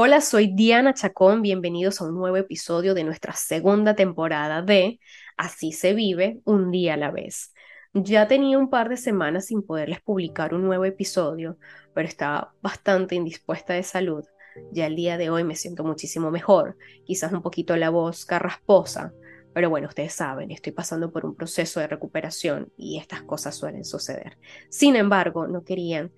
Hola, soy Diana Chacón. Bienvenidos a un nuevo episodio de nuestra segunda temporada de Así se vive un día a la vez. Ya tenía un par de semanas sin poderles publicar un nuevo episodio, pero estaba bastante indispuesta de salud. Ya el día de hoy me siento muchísimo mejor, quizás un poquito la voz carrasposa, pero bueno, ustedes saben, estoy pasando por un proceso de recuperación y estas cosas suelen suceder. Sin embargo, no querían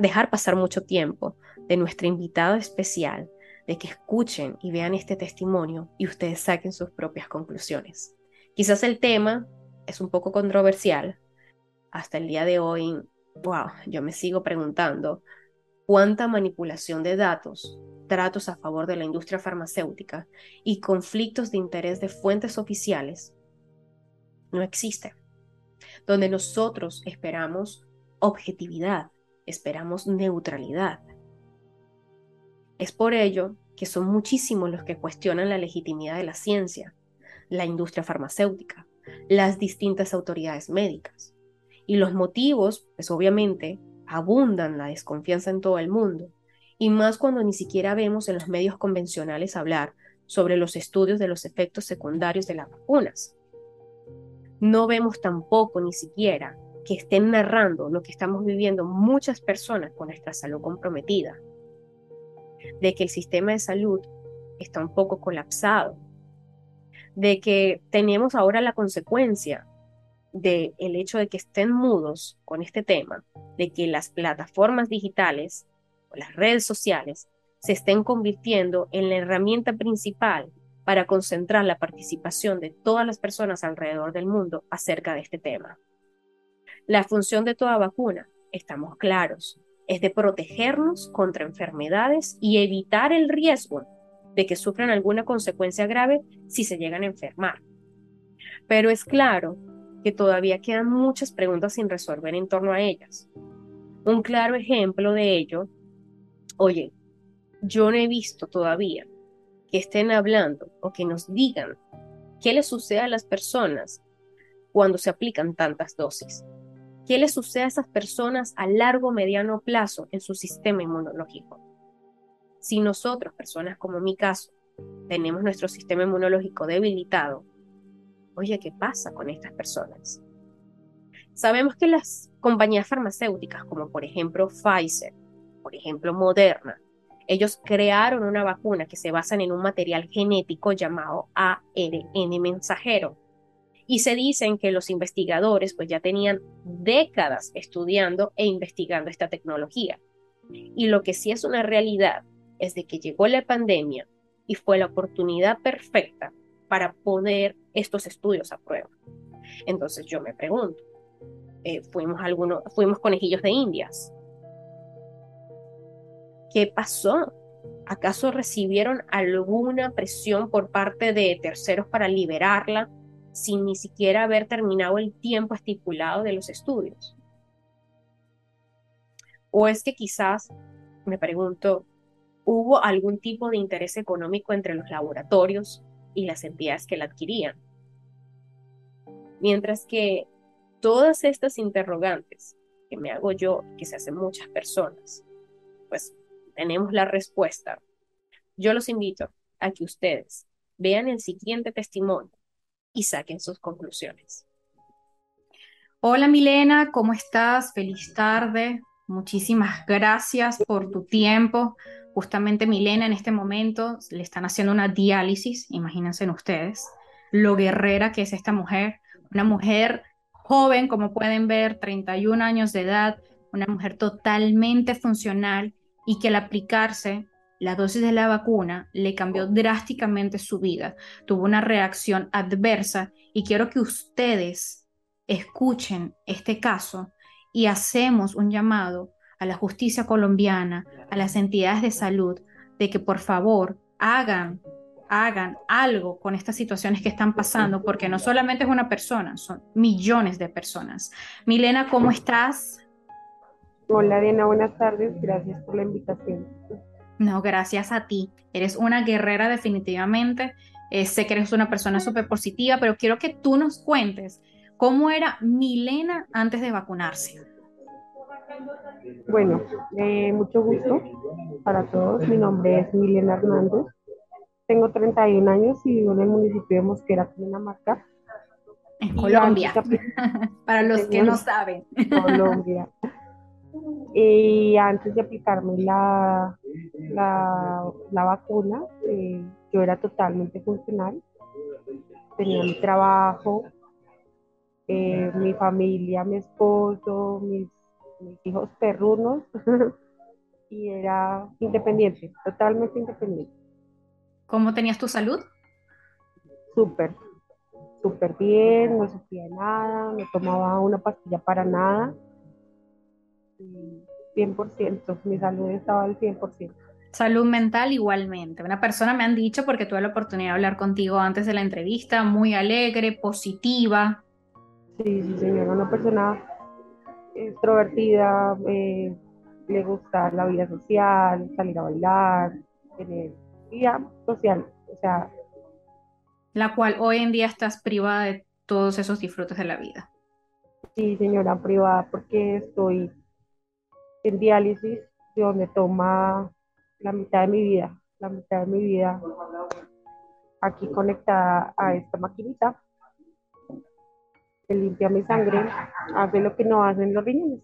dejar pasar mucho tiempo de nuestra invitada especial, de que escuchen y vean este testimonio y ustedes saquen sus propias conclusiones. Quizás el tema es un poco controversial. Hasta el día de hoy, wow, yo me sigo preguntando cuánta manipulación de datos, tratos a favor de la industria farmacéutica y conflictos de interés de fuentes oficiales no existe. Donde nosotros esperamos objetividad, esperamos neutralidad. Es por ello que son muchísimos los que cuestionan la legitimidad de la ciencia, la industria farmacéutica, las distintas autoridades médicas. Y los motivos, pues obviamente, abundan la desconfianza en todo el mundo, y más cuando ni siquiera vemos en los medios convencionales hablar sobre los estudios de los efectos secundarios de las vacunas. No vemos tampoco ni siquiera que estén narrando lo que estamos viviendo muchas personas con nuestra salud comprometida, de que el sistema de salud está un poco colapsado, de que tenemos ahora la consecuencia del el hecho de que estén mudos con este tema, de que las plataformas digitales o las redes sociales se estén convirtiendo en la herramienta principal para concentrar la participación de todas las personas alrededor del mundo acerca de este tema. La función de toda vacuna, estamos claros, es de protegernos contra enfermedades y evitar el riesgo de que sufran alguna consecuencia grave si se llegan a enfermar. Pero es claro que todavía quedan muchas preguntas sin resolver en torno a ellas. Un claro ejemplo de ello, oye, yo no he visto todavía que estén hablando o que nos digan qué le sucede a las personas cuando se aplican tantas dosis. ¿Qué le sucede a esas personas a largo mediano plazo en su sistema inmunológico? Si nosotros, personas como mi caso, tenemos nuestro sistema inmunológico debilitado, oye, ¿qué pasa con estas personas? Sabemos que las compañías farmacéuticas, como por ejemplo Pfizer, por ejemplo Moderna, ellos crearon una vacuna que se basa en un material genético llamado ARN mensajero, y se dicen que los investigadores pues ya tenían décadas estudiando e investigando esta tecnología. Y lo que sí es una realidad es de que llegó la pandemia y fue la oportunidad perfecta para poner estos estudios a prueba. Entonces yo me pregunto, eh, fuimos algunos, fuimos conejillos de indias. ¿Qué pasó? ¿Acaso recibieron alguna presión por parte de terceros para liberarla sin ni siquiera haber terminado el tiempo estipulado de los estudios? ¿O es que quizás, me pregunto, hubo algún tipo de interés económico entre los laboratorios y las entidades que la adquirían? Mientras que todas estas interrogantes que me hago yo, que se hacen muchas personas, pues tenemos la respuesta. Yo los invito a que ustedes vean el siguiente testimonio y saquen sus conclusiones. Hola Milena, ¿cómo estás? Feliz tarde. Muchísimas gracias por tu tiempo. Justamente Milena en este momento le están haciendo una diálisis, imagínense ustedes, lo guerrera que es esta mujer, una mujer joven, como pueden ver, 31 años de edad, una mujer totalmente funcional y que al aplicarse la dosis de la vacuna le cambió drásticamente su vida, tuvo una reacción adversa y quiero que ustedes escuchen este caso y hacemos un llamado a la justicia colombiana, a las entidades de salud, de que por favor hagan, hagan algo con estas situaciones que están pasando, porque no solamente es una persona, son millones de personas. Milena, ¿cómo estás? Hola Diana, buenas tardes, gracias por la invitación. No, gracias a ti. Eres una guerrera definitivamente. Eh, sé que eres una persona súper positiva, pero quiero que tú nos cuentes cómo era Milena antes de vacunarse. Bueno, eh, mucho gusto para todos. Mi nombre es Milena Hernández. Tengo 31 años y vivo en el municipio de Mosquera, Cundinamarca. En Colombia, para los que no saben. Colombia. Y antes de aplicarme la, la, la vacuna, eh, yo era totalmente funcional. Tenía mi trabajo, eh, mi familia, mi esposo, mis, mis hijos perrunos, y era independiente, totalmente independiente. ¿Cómo tenías tu salud? Súper, súper bien, no sufría nada, no tomaba una pastilla para nada. Y 100%, mi salud estaba al 100%. Salud mental igualmente. Una persona me han dicho, porque tuve la oportunidad de hablar contigo antes de la entrevista, muy alegre, positiva. Sí, sí, señora, una persona extrovertida, eh, le gusta la vida social, salir a bailar, tener vida social. O sea, la cual hoy en día estás privada de todos esos disfrutes de la vida. sí, señora, privada, porque estoy en diálisis, de donde toma la mitad de mi vida, la mitad de mi vida aquí conectada a esta maquinita que limpia mi sangre, hace lo que no hacen los riñones.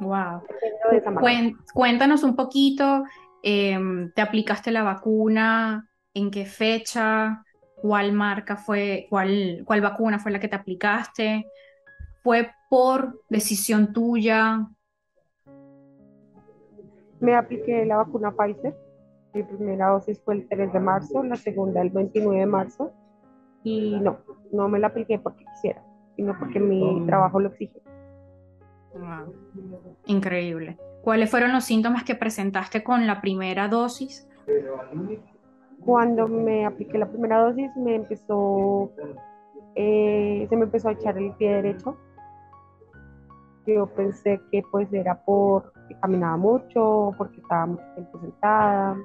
Wow. Cuéntanos un poquito, em, ¿te aplicaste la vacuna? ¿En qué fecha? ¿Cuál marca fue, cuál, cuál vacuna fue la que te aplicaste? ¿Fue por decisión tuya? Me apliqué la vacuna Pfizer. Mi primera dosis fue el 3 de marzo, la segunda el 29 de marzo. Y no, no me la apliqué porque quisiera, sino porque mi trabajo lo exige. Wow. Increíble. ¿Cuáles fueron los síntomas que presentaste con la primera dosis? Cuando me apliqué la primera dosis, me empezó, eh, se me empezó a echar el pie derecho. Yo pensé que pues era porque caminaba mucho, porque estaba mucho tiempo sentada.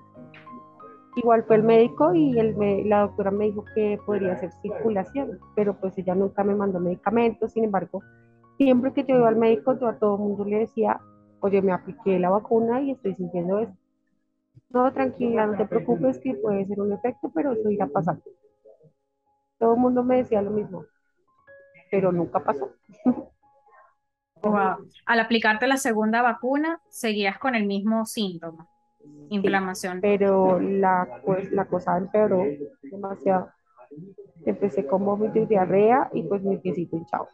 Igual fue el médico y el la doctora me dijo que podría ser circulación, pero pues ella nunca me mandó medicamentos. Sin embargo, siempre que yo iba al médico, yo a todo el mundo le decía, oye, me apliqué la vacuna y estoy sintiendo esto. No, tranquila, no te preocupes que puede ser un efecto, pero eso irá pasando. Todo el mundo me decía lo mismo, pero nunca pasó. Wow. Al aplicarte la segunda vacuna, seguías con el mismo síntoma, inflamación. Pero la, pues, la cosa empeoró demasiado. Empecé con vómito y diarrea y pues mi piecito hinchado.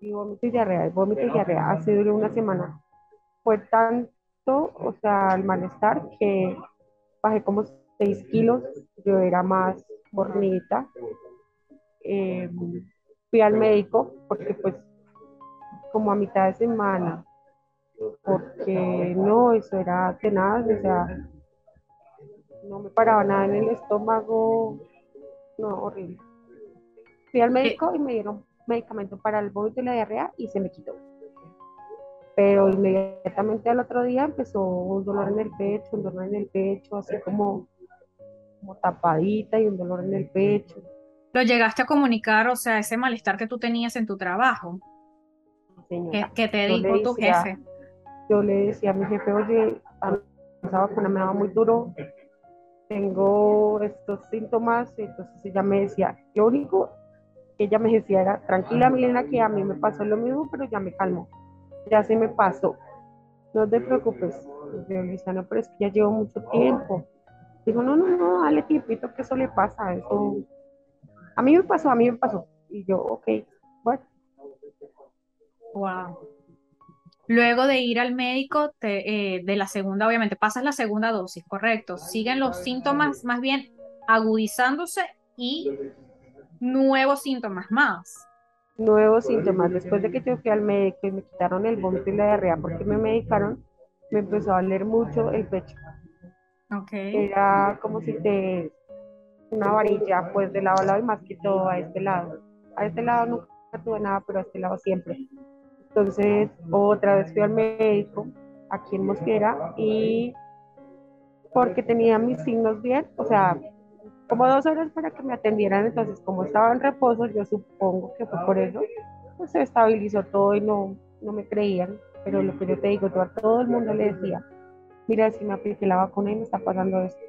Y vómito y diarrea, y vómito y diarrea. Hace duró una semana. Fue tanto, o sea, el malestar que bajé como 6 kilos. Yo era más gordita. Eh, fui al médico porque pues como a mitad de semana, porque no, eso era tenaz, o sea, no me paraba nada en el estómago, no, horrible. Fui al médico y me dieron medicamento para el vómito y la diarrea y se me quitó. Pero inmediatamente al otro día empezó un dolor en el pecho, un dolor en el pecho, así como, como tapadita y un dolor en el pecho. ¿Lo llegaste a comunicar, o sea, ese malestar que tú tenías en tu trabajo? ¿Qué, Señora, qué te yo le dijo tu decía- jefe? yo le decía a mi jefe, oye, a mí esa vacuna me daba muy duro, tengo estos síntomas, entonces ella me decía, lo único que ella me decía era, tranquila Milena, que a mí me pasó lo mismo, pero ya me calmó, ya se me pasó, no te preocupes. Y Yo le decía, no, pero es que ya llevo mucho tiempo. Digo, no, no, no, dale tiempito que eso le pasa, eso, a mí me pasó, a mí me pasó. Y yo, ok, bueno, Wow. Luego de ir al médico, te- eh, de la segunda, obviamente, pasas la segunda dosis, correcto. Siguen los síntomas más bien agudizándose y nuevos síntomas más. nuevos síntomas. Después de que yo fui al médico y me quitaron el vómito y la diarrea porque me medicaron, me empezó a doler mucho el pecho. Ok. Era como si te una varilla, pues de lado a lado y más que todo a este lado. A este lado nunca tuve nada, pero a este lado siempre. Entonces, otra vez fui al médico aquí en Mosquera y porque tenía mis signos bien, o sea, como dos horas para que me atendieran, entonces como estaba en reposo, yo supongo que fue por eso, pues se estabilizó todo y no, no me creían, Pero lo que yo te digo, yo a todo el mundo le decía, mira, si me apliqué la vacuna y me está pasando esto.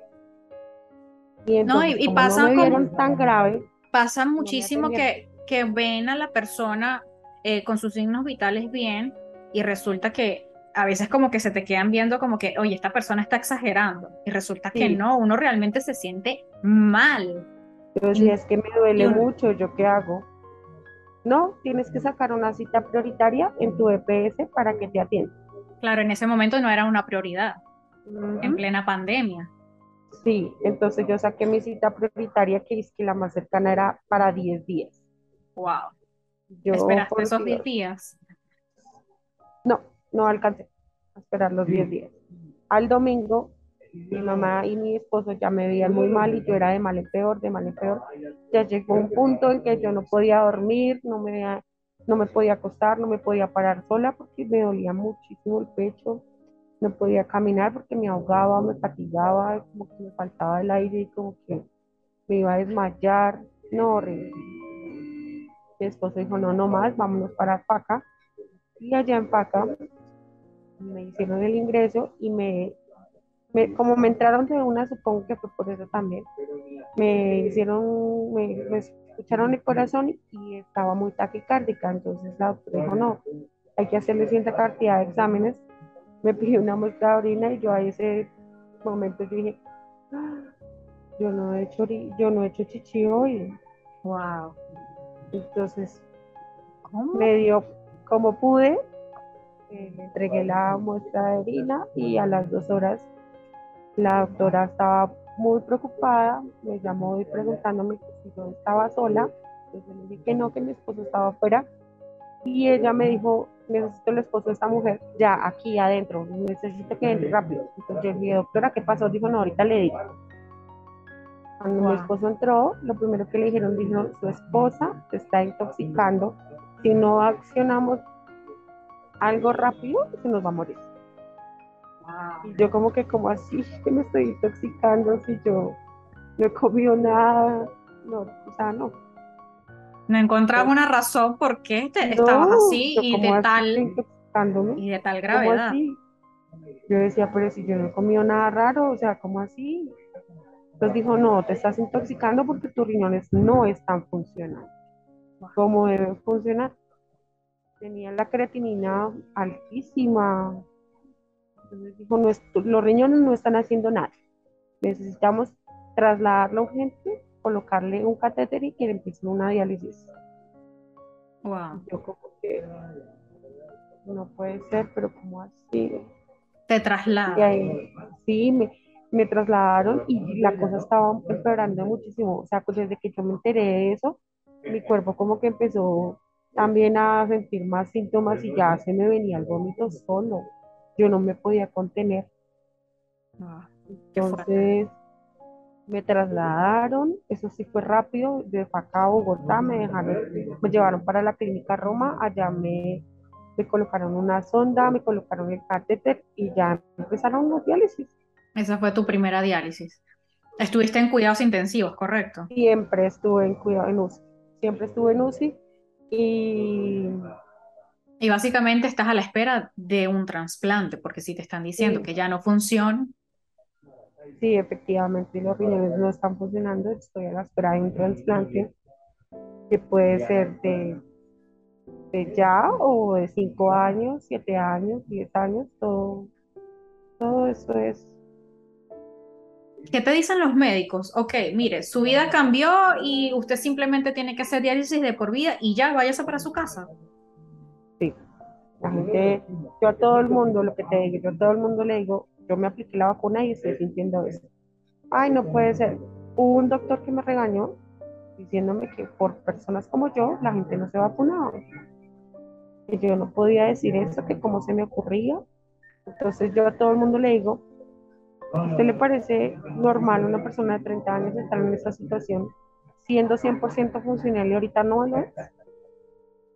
Y No, y, entonces, y no me como- vieron tan grave, Pasa me muchísimo que, que ven a la persona eh, con sus signos vitales bien y resulta que a veces como que se te quedan viendo como que, oye, esta persona está exagerando y resulta que no, uno realmente se siente mal. yo decía, es que me duele mucho, ¿yo qué hago? No, tienes que sacar una cita prioritaria en tu EPS para que te atiendan. Claro, en ese momento no era una prioridad, en plena pandemia. Sí, entonces yo saqué mi cita prioritaria, que es que la más cercana era para 10 días. Wow. Yo, Esperaste por esos Dios, 10 días. No, no alcancé a esperar los 10 días. Al domingo, mi mamá y mi esposo ya me veían muy mal y yo era de mal en peor, de mal en peor. Ya llegó un punto en que yo no podía dormir, no me, no me podía acostar, no me podía parar sola porque me dolía muchísimo el pecho. No podía caminar porque me ahogaba, me fatigaba, como que me faltaba el aire y como que me iba a desmayar. No, horrible. Mi esposo dijo, no, no más, vámonos para Paca. Y allá en Paca me hicieron el ingreso y me, como me entraron de una, supongo que fue por eso también, me hicieron, me, escucharon el corazón y estaba muy taquicárdica, entonces la doctora dijo, no, hay que hacerle cierta cantidad de exámenes, me pidió una muestra de orina y yo a ese momento dije, "Ah, yo no he hecho, yo no he hecho chichi hoy, Wow. Entonces ¿Cómo? me dio como pude, eh, le entregué la muestra de orina y a las dos horas la doctora estaba muy preocupada, me llamó y preguntándome si yo estaba sola, entonces le dije que no, que mi esposo estaba afuera y ella me dijo, necesito el esposo de esta mujer ya aquí adentro, necesito que entre rápido. Entonces yo le dije, doctora, ¿qué pasó? Dijo, no, ahorita le digo. Cuando mi Wow. esposo entró, lo primero que le dijeron, dijo, su esposa se está intoxicando, si no accionamos algo rápido, se nos va a morir. Wow. Y yo como que, como así, que me estoy intoxicando si yo no he comido nada, no, o sea, no. No encontraba una razón por qué te No, estabas así y de así tal y de tal ¿cómo gravedad. Yo decía, pero si yo no he comido nada raro, o sea, ¿cómo así? Entonces dijo, no, te estás intoxicando porque tus riñones no están funcionando como deben funcionar. Tenía la creatinina altísima. Entonces dijo, no es- los riñones no están haciendo nada. Necesitamos trasladarlo urgente, colocarle un catéter y que empiece una diálisis. Wow. Yo como que no puede ser, pero como así? Te traslada. sí, me, me trasladaron y la cosa estaba empeorando muchísimo. O sea, pues desde que yo me enteré de eso, mi cuerpo como que empezó también a sentir más síntomas y ya se me venía el vómito solo. Yo no me podía contener. Fuerte. Entonces me trasladaron, eso sí fue rápido, de acá a Bogotá, me dejaron, me llevaron para la clínica Roma, allá me, me colocaron una sonda, me colocaron el catéter y ya empezaron los diálisis. Esa fue tu primera diálisis. Estuviste en cuidados intensivos, ¿correcto? Siempre estuve en cuidado en UCI, siempre estuve en UCI y Y básicamente estás a la espera de un trasplante, porque si te están diciendo Sí. que ya no funciona, sí, efectivamente los riñones no están funcionando, estoy a la espera de un trasplante que puede ser de, de ya o de 5 años, 7 años, 10 años, todo, todo eso es, ¿qué te dicen los médicos? Ok, mire, su vida cambió y usted simplemente tiene que hacer diálisis de por vida y ya váyase para su casa. sí. La gente, yo a todo el mundo, lo que te digo, yo a todo el mundo le digo, yo me apliqué la vacuna y estoy sintiendo eso. Ay, no puede ser. Hubo un doctor que me regañó diciéndome que por personas como yo, la gente no se vacunaba. Que yo no podía decir eso, que cómo se me ocurría. Entonces yo a todo el mundo le digo, ¿a usted le parece normal una persona de 30 años estar en esa situación siendo 100% funcional y ahorita no lo es?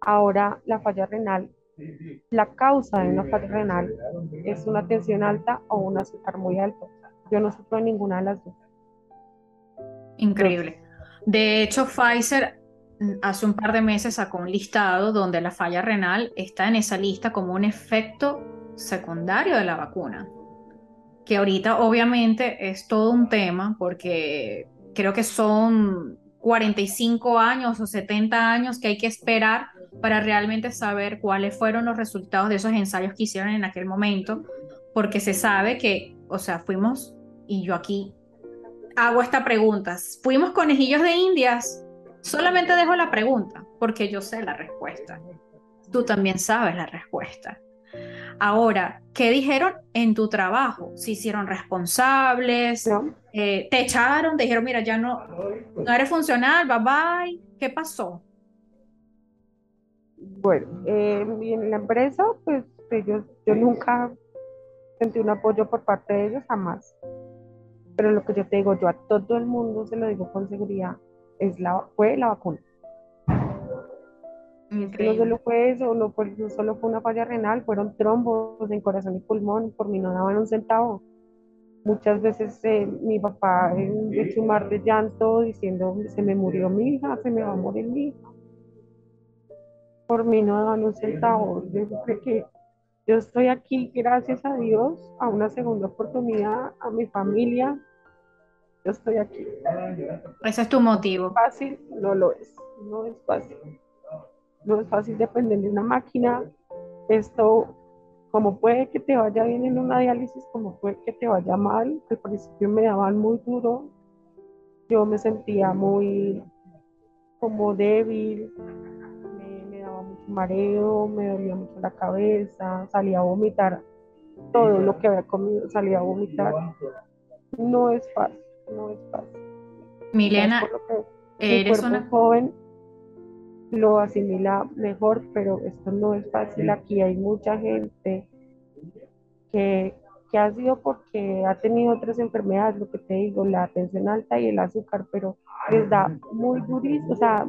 Ahora la falla renal, la causa de una falla renal es una tensión alta o un azúcar muy alto. Yo no sufro ninguna de las dos. Increíble. De hecho, Pfizer hace un par de meses sacó un listado donde la falla renal está en esa lista como un efecto secundario de la vacuna, que ahorita obviamente es todo un tema porque creo que son 45 años o 70 años que hay que esperar para realmente saber cuáles fueron los resultados de esos ensayos que hicieron en aquel momento, porque se sabe que, o sea, fuimos, y yo aquí hago esta pregunta, fuimos conejillos de indias, solamente dejo la pregunta, porque yo sé la respuesta. Tú también sabes la respuesta. Ahora, ¿qué dijeron en tu trabajo? ¿Se hicieron responsables? Eh, ¿Te echaron? ¿Te dijeron, mira, ya no, no eres funcional, bye bye? ¿Qué pasó? Bueno, eh, en la empresa, pues ellos, yo nunca sentí un apoyo por parte de ellos, jamás. Pero lo que yo te digo, yo a todo el mundo se lo digo con seguridad, es la, fue la vacuna. No solo fue eso, no, solo fue una falla renal, fueron trombos en corazón y pulmón, por mí no daban un centavo. Muchas veces eh, mi papá en hecho un mar de llanto diciendo, se me murió mi hija, se me va a morir mi hija. Por mí no daban un centavo. Yo creo que yo estoy aquí gracias a Dios, a una segunda oportunidad, a mi familia. Yo estoy aquí. Ese es tu motivo. Fácil, no lo es. No es fácil no es fácil depender de una máquina. Esto, como puede que te vaya bien en una diálisis, como puede que te vaya mal. Al principio me daban muy duro. Yo me sentía muy como débil, me, me daba mucho mareo, me dolía mucho la cabeza, salía a vomitar. Todo lo que había comido salía a vomitar. No es fácil, no es fácil. Milena, eres una joven lo asimila mejor, pero esto no es fácil. Aquí hay mucha gente que, que ha sido porque ha tenido otras enfermedades, lo que te digo, la tensión alta y el azúcar, pero les da muy durísimo, o sea,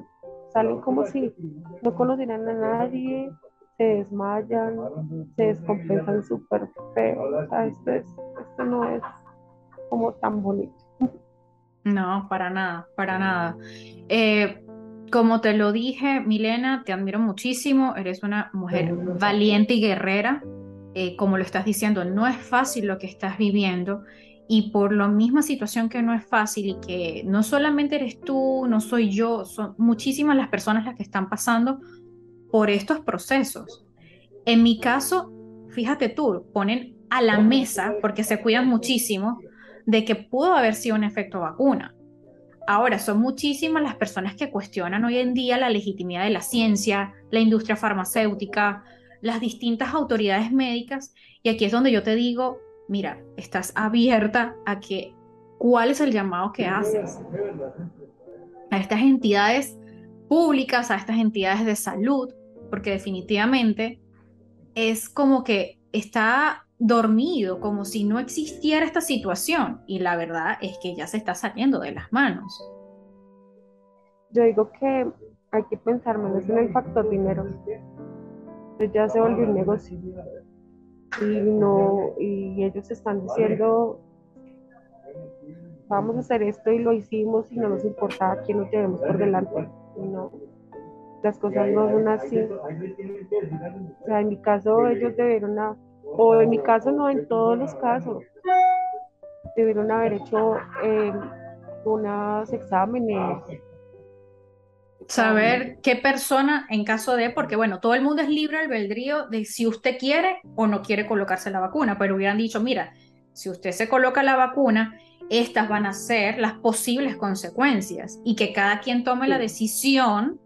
salen como si no conocieran a nadie, se desmayan, se descompensan súper feo, o sea, esto, es, esto no es como tan bonito. No, para nada, para nada. Eh, como te lo dije, Milena, te admiro muchísimo, eres una mujer valiente y guerrera. Eh, como lo estás diciendo, no es fácil lo que estás viviendo y por la misma situación que no es fácil y que no solamente eres tú, no soy yo, son muchísimas las personas las que están pasando por estos procesos. En mi caso, fíjate tú, ponen a la mesa, porque se cuidan muchísimo, de que pudo haber sido un efecto vacuna. Ahora, son muchísimas las personas que cuestionan hoy en día la legitimidad de la ciencia, la industria farmacéutica, las distintas autoridades médicas, y aquí es donde yo te digo, mira, estás abierta a que, ¿cuál es el llamado que haces? A estas entidades públicas, a estas entidades de salud, porque definitivamente es como que está dormido, como si no existiera esta situación. Y la verdad es que ya se está saliendo de las manos. Yo digo que hay que pensar menos en el factor dinero. Ya se volvió un negocio. Y, no, y ellos están diciendo, vamos a hacer esto y lo hicimos y no nos importa a quién nos llevemos por delante. No, las cosas no son así. O sea, en mi caso ellos debieron o en mi caso no, en todos los casos, debieron haber hecho eh, unos exámenes. Saber qué persona en caso de, porque bueno, todo el mundo es libre albedrío de si usted quiere o no quiere colocarse la vacuna, pero hubieran dicho, mira, si usted se coloca la vacuna, estas van a ser las posibles consecuencias y que cada quien tome la decisión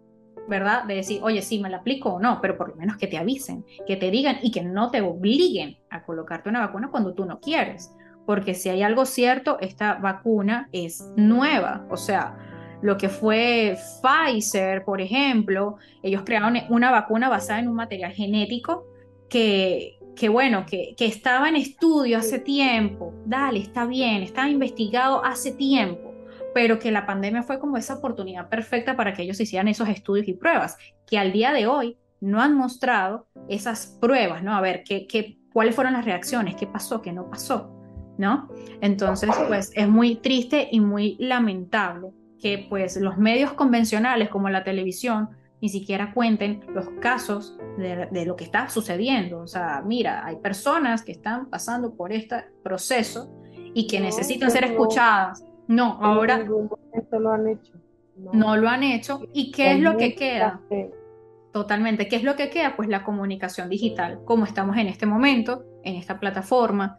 ¿verdad? De decir, oye, sí, me la aplico o no, pero por lo menos que te avisen, que te digan y que no te obliguen a colocarte una vacuna cuando tú no quieres. Porque si hay algo cierto, esta vacuna es nueva. O sea, lo que fue Pfizer, por ejemplo, ellos crearon una vacuna basada en un material genético que, que bueno, que, que estaba en estudio hace tiempo. Dale, está bien, estaba investigado hace tiempo pero que la pandemia fue como esa oportunidad perfecta para que ellos hicieran esos estudios y pruebas, que al día de hoy no han mostrado esas pruebas, ¿no? A ver, ¿qué, qué, cuáles fueron las reacciones, qué pasó, qué no pasó, ¿no? Entonces, pues es muy triste y muy lamentable que pues los medios convencionales como la televisión ni siquiera cuenten los casos de, lo que está sucediendo. O sea, mira, hay personas que están pasando por este proceso y que necesitan ser escuchadas. No, ahora no lo han hecho. No, lo han hecho. ¿Y qué es lo que queda? Totalmente. ¿Qué es lo que queda? Pues la comunicación digital, como estamos en este momento, en esta plataforma,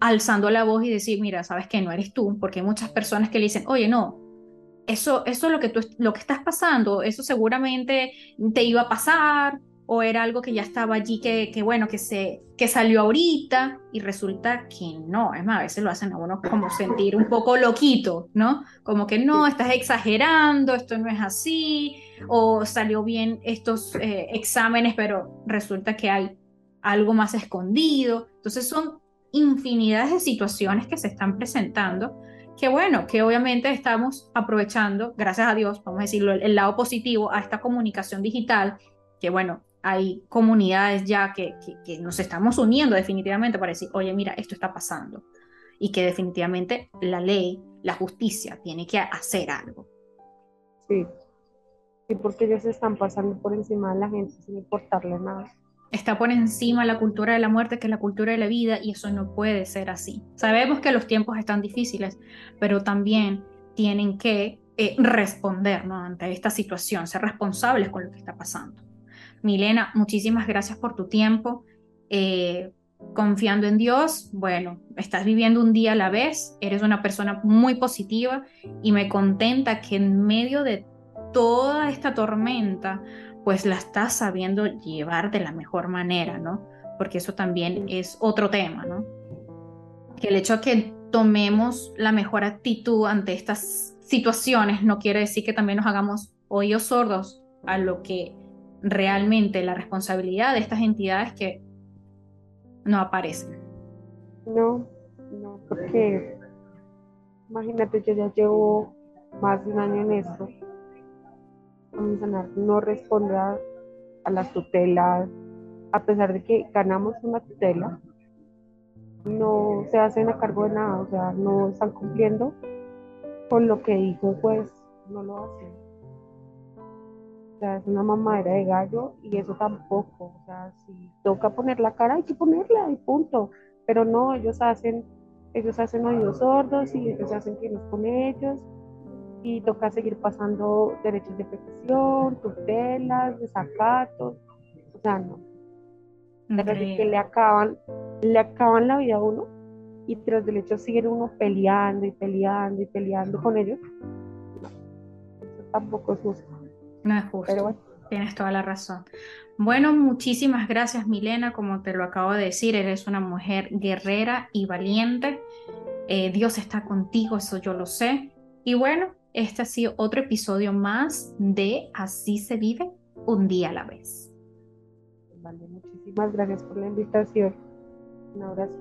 alzando la voz y decir, mira, sabes que no eres tú, porque hay muchas personas que le dicen, oye, no, eso, eso es lo que, tú, lo que estás pasando, eso seguramente te iba a pasar, o era algo que ya estaba allí, que, que, bueno, que, se, que salió ahorita, y resulta que no, es más, a veces lo hacen a uno como sentir un poco loquito, ¿no? Como que no, estás exagerando, esto no es así, o salió bien estos eh, exámenes, pero resulta que hay algo más escondido. Entonces son infinidades de situaciones que se están presentando que bueno, que obviamente estamos aprovechando, gracias a Dios, vamos a decirlo, el, lado positivo a esta comunicación digital, que bueno, hay comunidades ya que, que, nos estamos uniendo definitivamente para decir, oye, mira, esto está pasando. Y que definitivamente la ley, la justicia, tiene que hacer algo. Sí, sí, porque ellos están pasando por encima de la gente sin importarle nada está por encima la cultura de la muerte que la cultura de la vida y eso no puede ser así. Sabemos que los tiempos están difíciles, pero también tienen que eh, responder ante esta situación, ser responsables con lo que está pasando. Milena, muchísimas gracias por tu tiempo. Eh, confiando en Dios, bueno, estás viviendo un día a la vez, eres una persona muy positiva y me contenta que en medio de toda esta tormenta pues la estás sabiendo llevar de la mejor manera, ¿no? Porque eso también es otro tema, ¿no? Que el hecho de que tomemos la mejor actitud ante estas situaciones no quiere decir que también nos hagamos oídos sordos a lo que realmente la responsabilidad de estas entidades que no aparecen. No, no, porque imagínate, yo ya llevo más de un año en esto no responde a, las tutelas, a pesar de que ganamos una tutela, no se hacen a cargo de nada, o sea, no están cumpliendo con lo que dijo pues no lo hacen. O sea, es una mamadera de gallo y eso tampoco, o sea, si toca poner la cara hay que ponerla y punto, pero no, ellos hacen, ellos hacen oídos sordos y ellos hacen que nos con ellos y toca seguir pasando derechos de protección, tutelas, desacatos, o sea, no. que le acaban, le acaban la vida a uno y tras del hecho siguen uno peleando y peleando y peleando con ellos. eso tampoco es justo. No es justo. Pero bueno. Tienes toda la razón. Bueno, muchísimas gracias Milena, como te lo acabo de decir, eres una mujer guerrera y valiente. Eh, Dios está contigo, eso yo lo sé. Y bueno, este ha sido otro episodio más de Así se vive un día a la vez. Vale, muchísimas gracias por la invitación. Un abrazo.